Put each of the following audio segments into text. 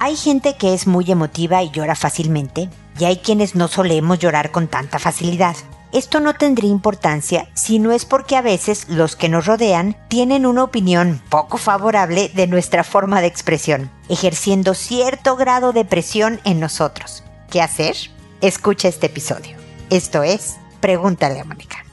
Hay gente que es muy emotiva y llora fácilmente, y hay quienes no solemos llorar con tanta facilidad. Esto no tendría importancia si no es porque a veces los que nos rodean tienen una opinión poco favorable de nuestra forma de expresión, ejerciendo cierto grado de presión en nosotros. ¿Qué hacer? Escucha este episodio. Esto es Pregúntale a Mónica.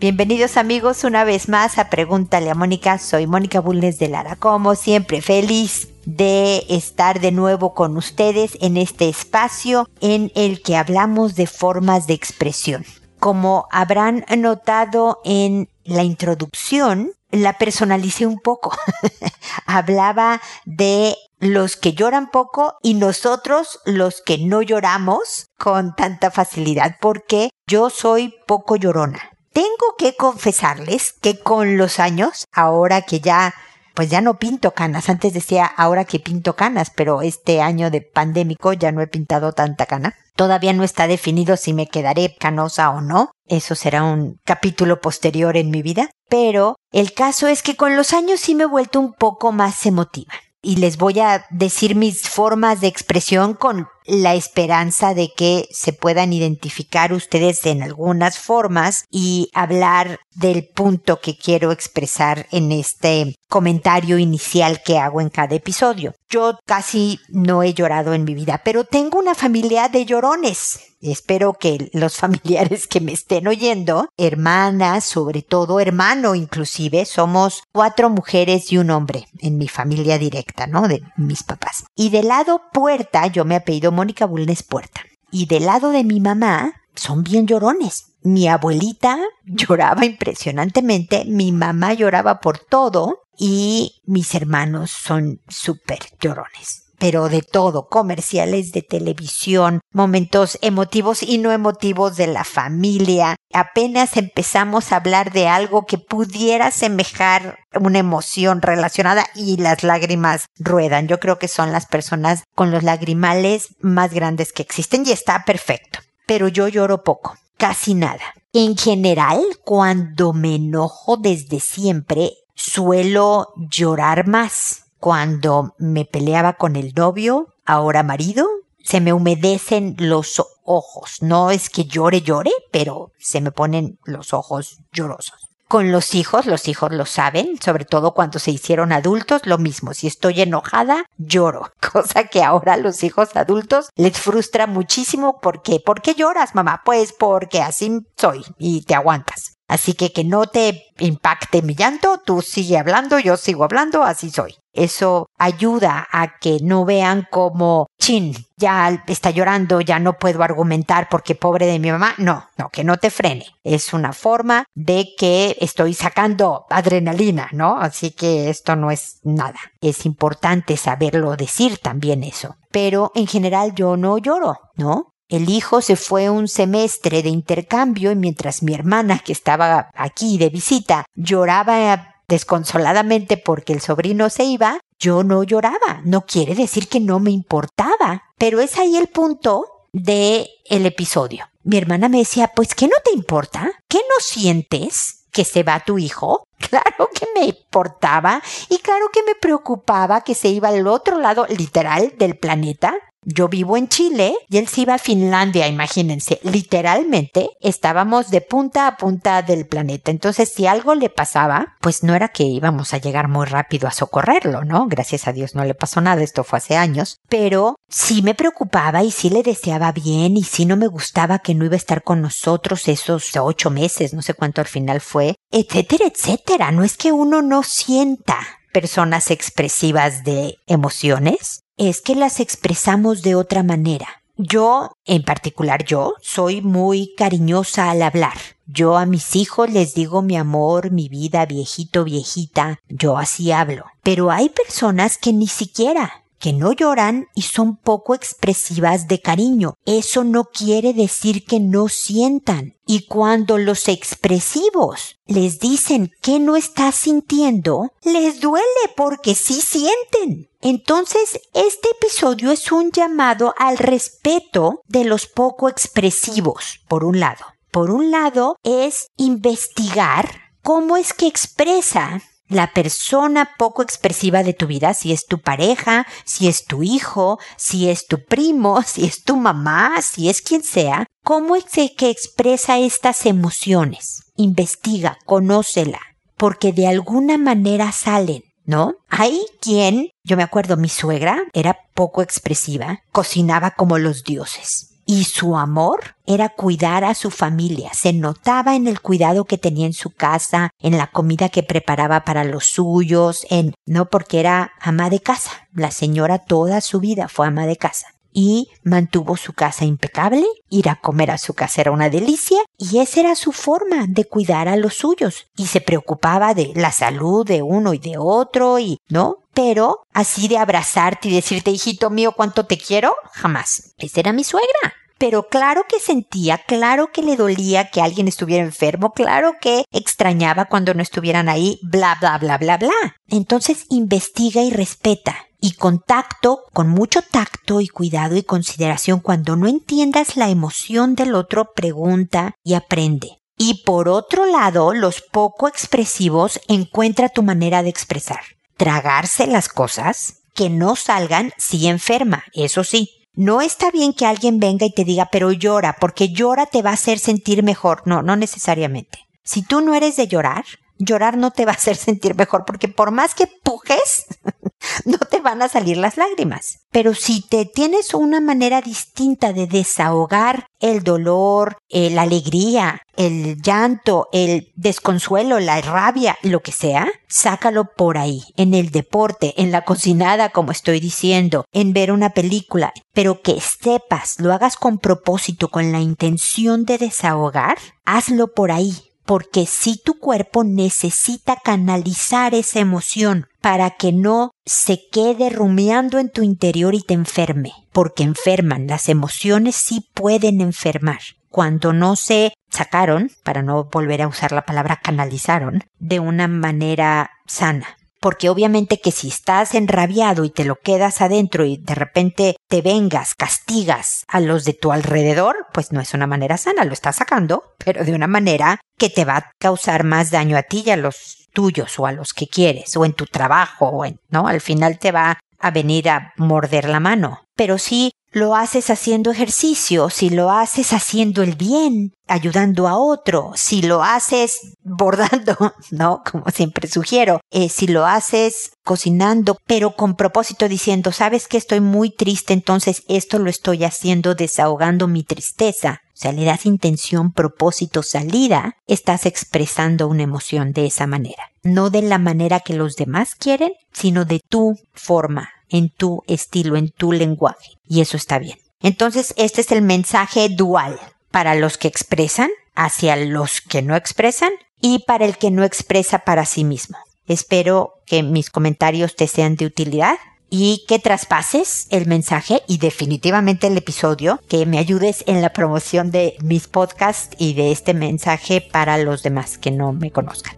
Bienvenidos amigos una vez más a Pregúntale a Mónica. Soy Mónica Bulnes de Lara. Como siempre, feliz de estar de nuevo con ustedes en este espacio en el que hablamos de formas de expresión. Como habrán notado en la introducción, la personalicé un poco. Hablaba de los que lloran poco y nosotros los que no lloramos con tanta facilidad porque yo soy poco llorona. Tengo que confesarles que con los años, ahora que ya pues ya no pinto canas. Antes decía ahora que pinto canas, pero este año de pandémico ya no he pintado tanta cana. Todavía no está definido si me quedaré canosa o no. Eso será un capítulo posterior en mi vida. Pero el caso es que con los años sí me he vuelto un poco más emotiva. Y les voy a decir mis formas de expresión con la esperanza de que se puedan identificar ustedes en algunas formas y hablar del punto que quiero expresar en este comentario inicial que hago en cada episodio. Yo casi no he llorado en mi vida, pero tengo una familia de llorones. Espero que los familiares que me estén oyendo, hermanas, sobre todo hermano inclusive, somos cuatro mujeres y un hombre en mi familia directa, ¿no? De mis papás. Y del lado puerta, yo me apellido Mónica Bulnes Puerta. Y del lado de mi mamá, son bien llorones. Mi abuelita lloraba impresionantemente, mi mamá lloraba por todo y mis hermanos son súper llorones pero de todo, comerciales de televisión, momentos emotivos y no emotivos de la familia. Apenas empezamos a hablar de algo que pudiera semejar una emoción relacionada y las lágrimas ruedan. Yo creo que son las personas con los lagrimales más grandes que existen y está perfecto. Pero yo lloro poco, casi nada. En general, cuando me enojo desde siempre, suelo llorar más cuando me peleaba con el novio, ahora marido, se me humedecen los ojos. No es que llore, llore, pero se me ponen los ojos llorosos. Con los hijos, los hijos lo saben, sobre todo cuando se hicieron adultos, lo mismo. Si estoy enojada, lloro, cosa que ahora a los hijos adultos les frustra muchísimo. ¿Por qué? ¿Por qué lloras, mamá? Pues porque así soy y te aguantas. Así que que no te impacte mi llanto, tú sigue hablando, yo sigo hablando, así soy. Eso ayuda a que no vean como, chin, ya está llorando, ya no puedo argumentar porque pobre de mi mamá. No, no, que no te frene. Es una forma de que estoy sacando adrenalina, ¿no? Así que esto no es nada. Es importante saberlo decir también eso. Pero en general yo no lloro, ¿no? El hijo se fue un semestre de intercambio y mientras mi hermana, que estaba aquí de visita, lloraba desconsoladamente porque el sobrino se iba, yo no lloraba. No quiere decir que no me importaba, pero es ahí el punto de el episodio. Mi hermana me decía, pues ¿qué no te importa? ¿Qué no sientes que se va tu hijo? Claro que me importaba y claro que me preocupaba que se iba al otro lado literal del planeta yo vivo en Chile y él se iba a Finlandia, imagínense. Literalmente estábamos de punta a punta del planeta. Entonces, si algo le pasaba, pues no era que íbamos a llegar muy rápido a socorrerlo, ¿no? Gracias a Dios no le pasó nada, esto fue hace años. Pero sí me preocupaba y sí le deseaba bien y sí no me gustaba que no iba a estar con nosotros esos ocho meses, no sé cuánto al final fue, etcétera, etcétera. No es que uno no sienta personas expresivas de emociones, es que las expresamos de otra manera. Yo, en particular yo, soy muy cariñosa al hablar. Yo a mis hijos les digo mi amor, mi vida, viejito, viejita. Yo así hablo. Pero hay personas que ni siquiera que no lloran y son poco expresivas de cariño. Eso no quiere decir que no sientan. Y cuando los expresivos les dicen que no estás sintiendo, les duele porque sí sienten. Entonces, este episodio es un llamado al respeto de los poco expresivos, por un lado. por un lado es investigar cómo es que expresa la persona poco expresiva de tu vida, si es tu pareja, si es tu hijo, si es tu primo, si es tu mamá, si es quien sea, cómo es que expresa estas emociones. Investiga, conócela, porque de alguna manera salen. ¿no? Hay quien, yo me acuerdo, mi suegra era poco expresiva, cocinaba como los dioses. Y su amor era cuidar a su familia. Se notaba en el cuidado que tenía en su casa, en la comida que preparaba para los suyos, en, no porque era ama de casa. La señora toda su vida fue ama de casa y mantuvo su casa impecable, ir a comer a su casa era una delicia y esa era su forma de cuidar a los suyos y se preocupaba de la salud de uno y de otro y, ¿no? Pero así de abrazarte y decirte, hijito mío, cuánto te quiero, jamás. Esa era mi suegra pero claro que sentía, claro que le dolía que alguien estuviera enfermo, claro que extrañaba cuando no estuvieran ahí, bla, bla, bla, bla, bla. Entonces investiga y respeta y contacto con mucho tacto y cuidado y consideración cuando no entiendas la emoción del otro, pregunta y aprende. Y por otro lado, los poco expresivos encuentra tu manera de expresar. Tragarse las cosas que no salgan si enferma, eso sí. No está bien que alguien venga y te diga, pero llora, porque llora te va a hacer sentir mejor. No, no necesariamente. Si tú no eres de llorar, llorar no te va a hacer sentir mejor, porque por más que pujes, no te van a salir las lágrimas. Pero si te tienes una manera distinta de desahogar el dolor, eh, la alegría, el llanto, el desconsuelo, la rabia, lo que sea, sácalo por ahí, en el deporte, en la cocinada, como estoy diciendo, en ver una película, pero que sepas, lo hagas con propósito, con la intención de desahogar, hazlo por ahí, porque si tu cuerpo necesita canalizar esa emoción para que no se quede rumiando en tu interior y te enferme, porque enferman, las emociones sí pueden enfermar. Cuando no se sacaron, para no volver a usar la palabra canalizaron, de una manera sana porque obviamente que si estás enrabiado y te lo quedas adentro y de repente te vengas, castigas a los de tu alrededor, pues no es una manera sana, lo estás sacando, pero de una manera que te va a causar más daño a ti y a los tuyos o a los que quieres o en tu trabajo o en, ¿no? Al final te va a venir a morder la mano. Pero si lo haces haciendo ejercicio, si lo haces haciendo el bien, ayudando a otro, si lo haces bordando, ¿no? Como siempre sugiero, eh, si lo haces cocinando, pero con propósito diciendo, sabes que estoy muy triste, entonces esto lo estoy haciendo desahogando mi tristeza. Sea, le das intención, propósito, salida, estás expresando una emoción de esa manera. No de la manera que los demás quieren, sino de tu forma, en tu estilo, en tu lenguaje. Y eso está bien. Entonces, este es el mensaje dual para los que expresan, hacia los que no expresan y para el que no expresa para sí mismo. Espero que mis comentarios te sean de utilidad y que traspases el mensaje y definitivamente el episodio, que me ayudes en la promoción de mis podcasts y de este mensaje para los demás que no me conozcan.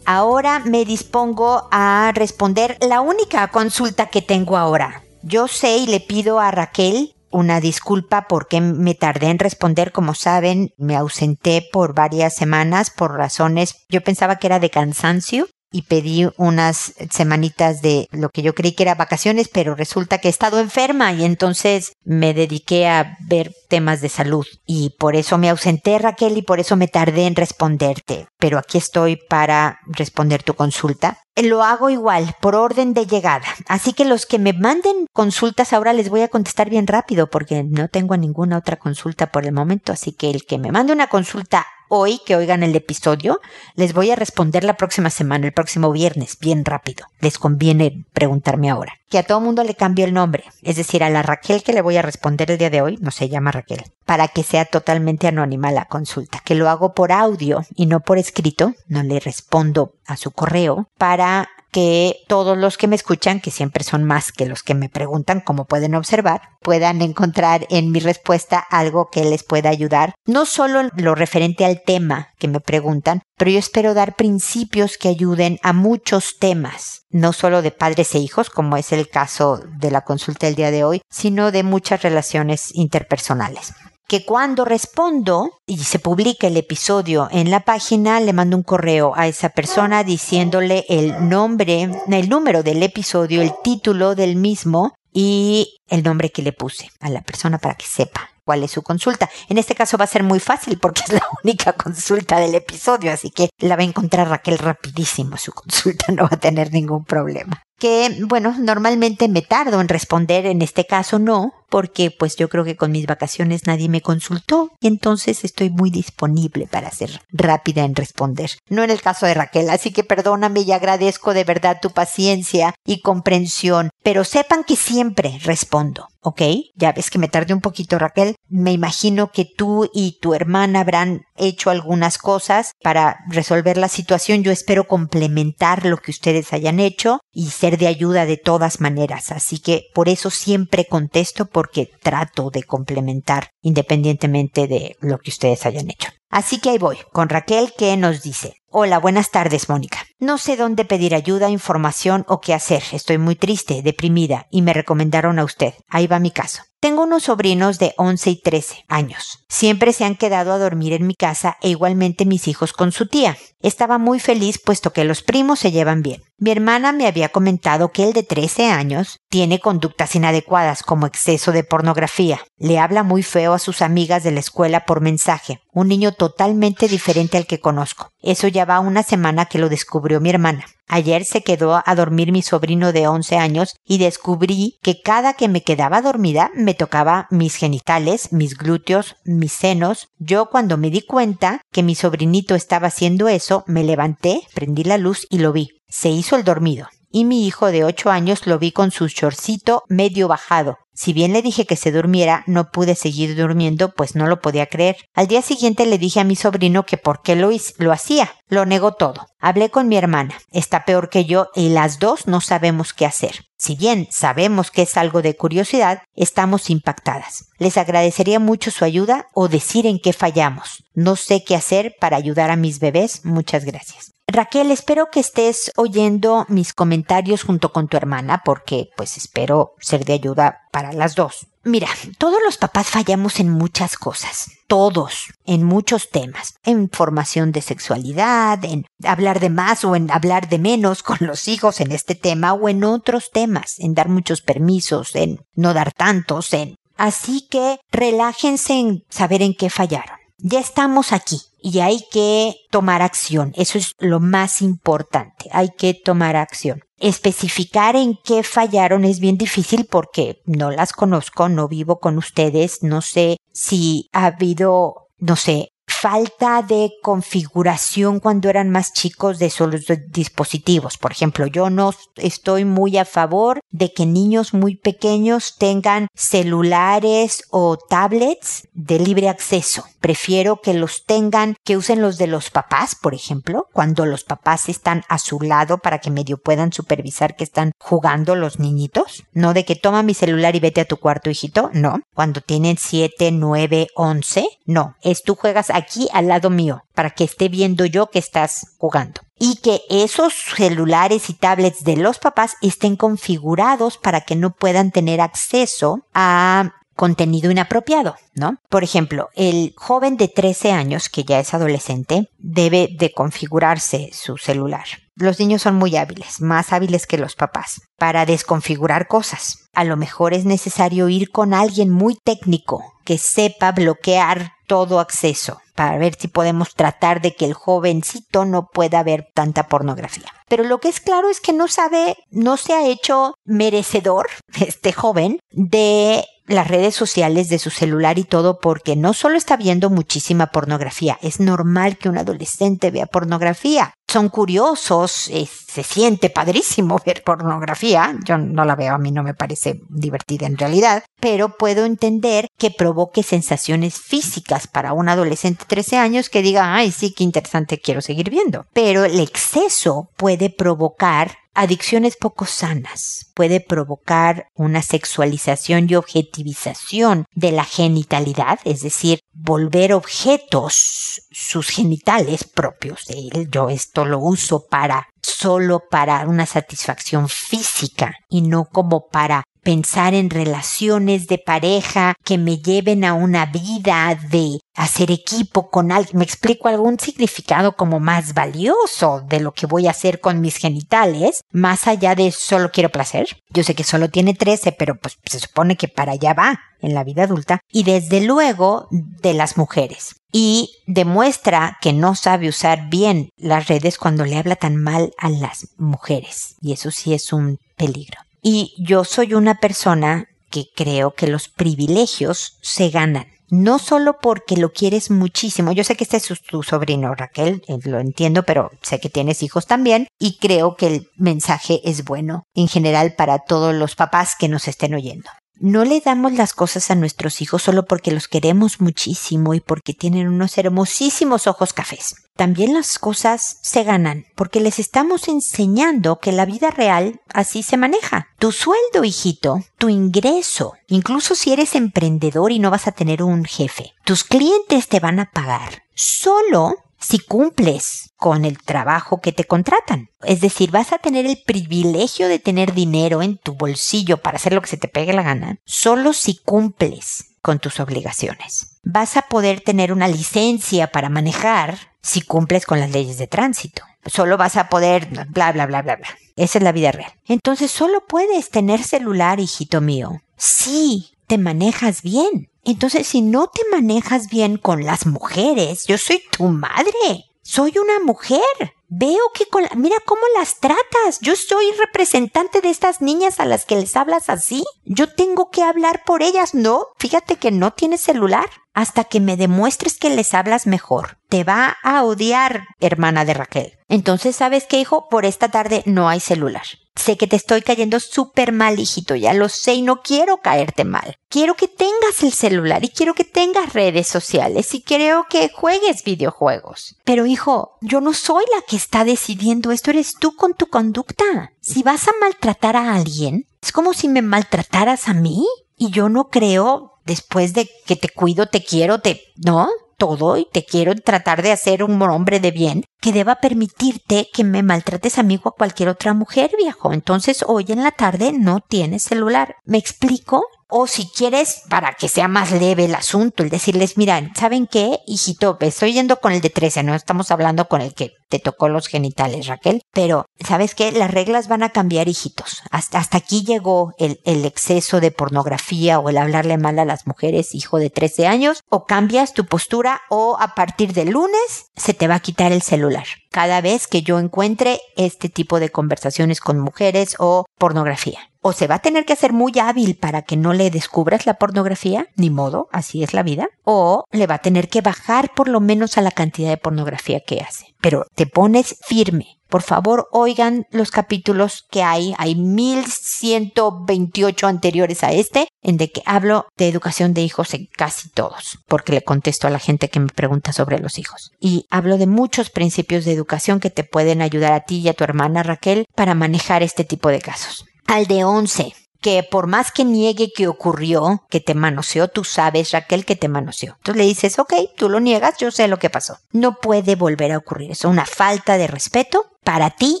Ahora me dispongo a responder la única consulta que tengo ahora. Yo sé y le pido a Raquel una disculpa porque me tardé en responder. Como saben, me ausenté por varias semanas por razones, yo pensaba que era de cansancio y pedí unas semanitas de lo que yo creí que era vacaciones, pero resulta que he estado enferma y entonces me dediqué a ver temas de salud y por eso me ausenté Raquel y por eso me tardé en responderte, pero aquí estoy para responder tu consulta. Lo hago igual, por orden de llegada. Así que los que me manden consultas ahora les voy a contestar bien rápido porque no tengo ninguna otra consulta por el momento. Así que el que me mande una consulta hoy que oigan el episodio, les voy a responder la próxima semana, el próximo viernes, bien rápido. Les conviene preguntarme ahora. Que a todo mundo le cambie el nombre, es decir, a la Raquel que le voy a responder el día de hoy, no se llama Raquel, para que sea totalmente anónima la consulta, que lo hago por audio y no por escrito, no le respondo a su correo, para que todos los que me escuchan, que siempre son más que los que me preguntan, como pueden observar, puedan encontrar en mi respuesta algo que les pueda ayudar, no solo lo referente al tema que me preguntan, pero yo espero dar principios que ayuden a muchos temas, no solo de padres e hijos, como es el caso de la consulta del día de hoy, sino de muchas relaciones interpersonales. Que cuando respondo y se publica el episodio en la página, le mando un correo a esa persona diciéndole el nombre, el número del episodio, el título del mismo y el nombre que le puse a la persona para que sepa cuál es su consulta. En este caso va a ser muy fácil porque es la única consulta del episodio, así que la va a encontrar Raquel rapidísimo. Su consulta no va a tener ningún problema. Que, bueno, normalmente me tardo en responder, en este caso no, porque pues yo creo que con mis vacaciones nadie me consultó y entonces estoy muy disponible para ser rápida en responder. No en el caso de Raquel, así que perdóname y agradezco de verdad tu paciencia y comprensión, pero sepan que siempre respondo. ¿ok? Ya ves que me tardé un poquito, Raquel. Me imagino que tú y tu hermana habrán hecho algunas cosas para resolver la situación. Yo espero complementar lo que ustedes hayan hecho y ser de ayuda de todas maneras. Así que por eso siempre contesto porque trato de complementar independientemente de lo que ustedes hayan hecho. Así que ahí voy, con Raquel que nos dice, Hola, buenas tardes, Mónica. No sé dónde pedir ayuda, información o qué hacer. Estoy muy triste, deprimida, y me recomendaron a usted. Ahí va mi caso. Tengo unos sobrinos de 11 y 13 años. Siempre se han quedado a dormir en mi casa e igualmente mis hijos con su tía. Estaba muy feliz puesto que los primos se llevan bien. Mi hermana me había comentado que el de 13 años tiene conductas inadecuadas como exceso de pornografía. Le habla muy feo a sus amigas de la escuela por mensaje. Un niño totalmente diferente al que conozco. Eso ya va una semana que lo descubrió mi hermana. Ayer se quedó a dormir mi sobrino de 11 años y descubrí que cada que me quedaba dormida me tocaba mis genitales, mis glúteos, mis senos. Yo cuando me di cuenta que mi sobrinito estaba haciendo eso, me levanté, prendí la luz y lo vi. Se hizo el dormido y mi hijo de ocho años lo vi con su shortcito medio bajado. Si bien le dije que se durmiera, no pude seguir durmiendo, pues no lo podía creer. Al día siguiente le dije a mi sobrino que por qué lo, lo hacía. Lo negó todo. Hablé con mi hermana. Está peor que yo y las dos no sabemos qué hacer. Si bien sabemos que es algo de curiosidad, estamos impactadas. Les agradecería mucho su ayuda o decir en qué fallamos. No sé qué hacer para ayudar a mis bebés. Muchas gracias. Raquel, espero que estés oyendo mis comentarios junto con tu hermana porque pues espero ser de ayuda para las dos. Mira, todos los papás fallamos en muchas cosas, todos, en muchos temas, en formación de sexualidad, en hablar de más o en hablar de menos con los hijos en este tema o en otros temas, en dar muchos permisos, en no dar tantos, en... Así que relájense en saber en qué fallaron. Ya estamos aquí y hay que tomar acción. Eso es lo más importante. Hay que tomar acción. Especificar en qué fallaron es bien difícil porque no las conozco, no vivo con ustedes, no sé si ha habido, no sé, falta de configuración cuando eran más chicos de esos dispositivos. Por ejemplo, yo no estoy muy a favor de que niños muy pequeños tengan celulares o tablets de libre acceso. Prefiero que los tengan, que usen los de los papás, por ejemplo, cuando los papás están a su lado para que medio puedan supervisar que están jugando los niñitos. No de que toma mi celular y vete a tu cuarto, hijito. No. Cuando tienen 7, 9, 11. No. Es tú juegas aquí al lado mío para que esté viendo yo que estás jugando. Y que esos celulares y tablets de los papás estén configurados para que no puedan tener acceso a contenido inapropiado, ¿no? Por ejemplo, el joven de 13 años, que ya es adolescente, debe de configurarse su celular. Los niños son muy hábiles, más hábiles que los papás, para desconfigurar cosas. A lo mejor es necesario ir con alguien muy técnico que sepa bloquear todo acceso para ver si podemos tratar de que el jovencito no pueda ver tanta pornografía. Pero lo que es claro es que no sabe, no se ha hecho merecedor, este joven, de las redes sociales de su celular y todo porque no solo está viendo muchísima pornografía, es normal que un adolescente vea pornografía. Son curiosos, eh, se siente padrísimo ver pornografía, yo no la veo, a mí no me parece divertida en realidad, pero puedo entender que provoque sensaciones físicas para un adolescente de 13 años que diga, ay, sí, qué interesante, quiero seguir viendo. Pero el exceso puede provocar adicciones poco sanas. Puede provocar una sexualización y objetivización de la genitalidad, es decir, volver objetos sus genitales propios de él. Yo esto lo uso para solo para una satisfacción física y no como para pensar en relaciones de pareja que me lleven a una vida de hacer equipo con alguien. Me explico algún significado como más valioso de lo que voy a hacer con mis genitales, más allá de solo quiero placer. Yo sé que solo tiene 13, pero pues se supone que para allá va en la vida adulta. Y desde luego de las mujeres. Y demuestra que no sabe usar bien las redes cuando le habla tan mal a las mujeres. Y eso sí es un peligro. Y yo soy una persona que creo que los privilegios se ganan. No solo porque lo quieres muchísimo. Yo sé que este es tu sobrino, Raquel, eh, lo entiendo, pero sé que tienes hijos también y creo que el mensaje es bueno en general para todos los papás que nos estén oyendo. No le damos las cosas a nuestros hijos solo porque los queremos muchísimo y porque tienen unos hermosísimos ojos cafés. También las cosas se ganan porque les estamos enseñando que la vida real así se maneja. Tu sueldo, hijito, tu ingreso, incluso si eres emprendedor y no vas a tener un jefe, tus clientes te van a pagar solo si cumples con el trabajo que te contratan. Es decir, vas a tener el privilegio de tener dinero en tu bolsillo para hacer lo que se te pegue la gana, solo si cumples con tus obligaciones. Vas a poder tener una licencia para manejar si cumples con las leyes de tránsito. Solo vas a poder bla, bla, bla, bla, bla. Esa es la vida real. Entonces solo puedes tener celular, hijito mío, si te manejas bien. Entonces, si no te manejas bien con las mujeres, yo soy tu madre. Soy una mujer. Veo que con mira cómo las tratas. Yo soy representante de estas niñas a las que les hablas así. Yo tengo que hablar por ellas, ¿no? Fíjate que no tienes celular hasta que me demuestres que les hablas mejor. Te va a odiar, hermana de Raquel. Entonces, ¿sabes qué, hijo? Por esta tarde no hay celular. Sé que te estoy cayendo súper mal, hijito, ya lo sé y no quiero caerte mal. Quiero que tengas el celular y quiero que tengas redes sociales y quiero que juegues videojuegos. Pero hijo, yo no soy la que está decidiendo esto, eres tú con tu conducta. Si vas a maltratar a alguien, es como si me maltrataras a mí. Y yo no creo, después de que te cuido, te quiero, te... ¿No? Todo y te quiero tratar de hacer un hombre de bien que deba permitirte que me maltrates a mí o a cualquier otra mujer, viejo. Entonces hoy en la tarde no tienes celular. ¿Me explico? O si quieres, para que sea más leve el asunto, el decirles, mira, ¿saben qué, hijito? Estoy yendo con el de 13, no estamos hablando con el que te tocó los genitales, Raquel. Pero, ¿sabes qué? Las reglas van a cambiar, hijitos. Hasta, hasta aquí llegó el, el exceso de pornografía o el hablarle mal a las mujeres, hijo de 13 años. O cambias tu postura o a partir del lunes se te va a quitar el celular. Cada vez que yo encuentre este tipo de conversaciones con mujeres o pornografía o se va a tener que hacer muy hábil para que no le descubras la pornografía, ni modo, así es la vida, o le va a tener que bajar por lo menos a la cantidad de pornografía que hace. Pero te pones firme. Por favor, oigan los capítulos que hay. Hay 1128 anteriores a este, en de que hablo de educación de hijos en casi todos, porque le contesto a la gente que me pregunta sobre los hijos. Y hablo de muchos principios de educación que te pueden ayudar a ti y a tu hermana Raquel para manejar este tipo de casos al de 11, que por más que niegue que ocurrió, que te manoseó, tú sabes, Raquel, que te manoseó. Entonces le dices, ok, tú lo niegas, yo sé lo que pasó. No puede volver a ocurrir. Es una falta de respeto para ti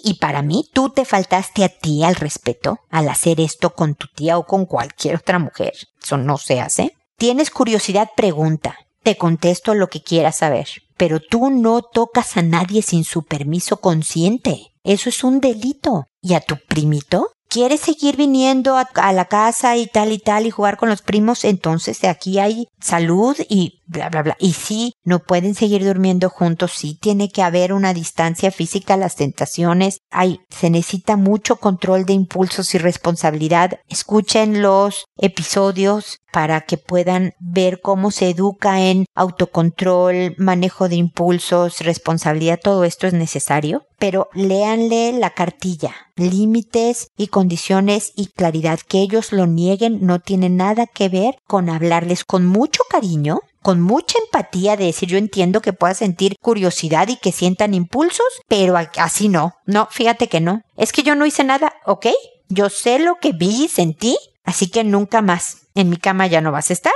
y para mí. Tú te faltaste a ti al respeto al hacer esto con tu tía o con cualquier otra mujer. Eso no se hace. Tienes curiosidad, pregunta. Te contesto lo que quieras saber. Pero tú no tocas a nadie sin su permiso consciente. Eso es un delito. ¿Y a tu primito? Quieres seguir viniendo a, la casa y tal y tal y jugar con los primos, entonces aquí hay salud y bla, bla, bla. Y sí, no pueden seguir durmiendo juntos, sí tiene que haber una distancia física a las tentaciones. Hay, se necesita mucho control de impulsos y responsabilidad. Escuchen los episodios para que puedan ver cómo se educa en autocontrol, manejo de impulsos, responsabilidad, todo esto es necesario, pero léanle la cartilla, límites y condiciones y claridad. Que ellos lo nieguen no tiene nada que ver con hablarles con mucho cariño, con mucha empatía de decir yo entiendo que puedas sentir curiosidad y que sientan impulsos, pero así no. No, fíjate que no. Es que yo no hice nada, ¿ok? Yo sé lo que vi y sentí, así que nunca más. En mi cama ya no vas a estar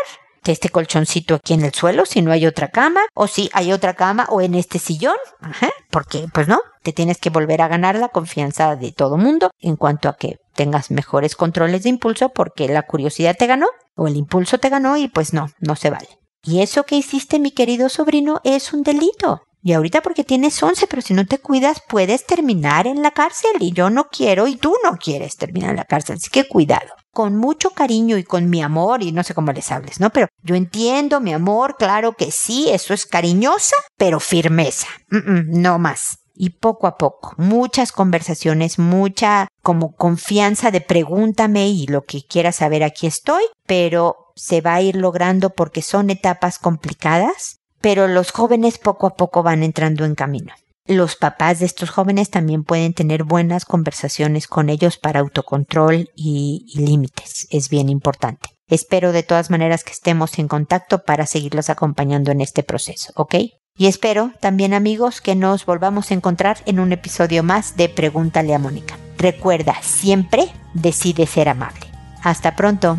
este colchoncito aquí en el suelo si no hay otra cama o si hay otra cama o en este sillón, Ajá, porque pues no, te tienes que volver a ganar la confianza de todo mundo en cuanto a que tengas mejores controles de impulso porque la curiosidad te ganó o el impulso te ganó y pues no, no se vale. Y eso que hiciste, mi querido sobrino, es un delito. Y ahorita porque tienes 11, pero si no te cuidas puedes terminar en la cárcel y yo no quiero y tú no quieres terminar en la cárcel, así que cuidado. Con mucho cariño y con mi amor y no sé cómo les hables, ¿no? Pero yo entiendo mi amor, claro que sí, eso es cariñosa, pero firmeza. no más y poco a poco, muchas conversaciones, mucha como confianza de pregúntame y lo que quieras saber aquí estoy, pero se va a ir logrando porque son etapas complicadas pero los jóvenes poco a poco van entrando en camino. Los papás de estos jóvenes también pueden tener buenas conversaciones con ellos para autocontrol y, límites. Es bien importante. Espero de todas maneras que estemos en contacto para seguirlos acompañando en este proceso, ¿ok? Y espero también amigos que nos volvamos a encontrar en un episodio más de Pregúntale a Mónica. Recuerda, siempre decide ser amable. Hasta pronto.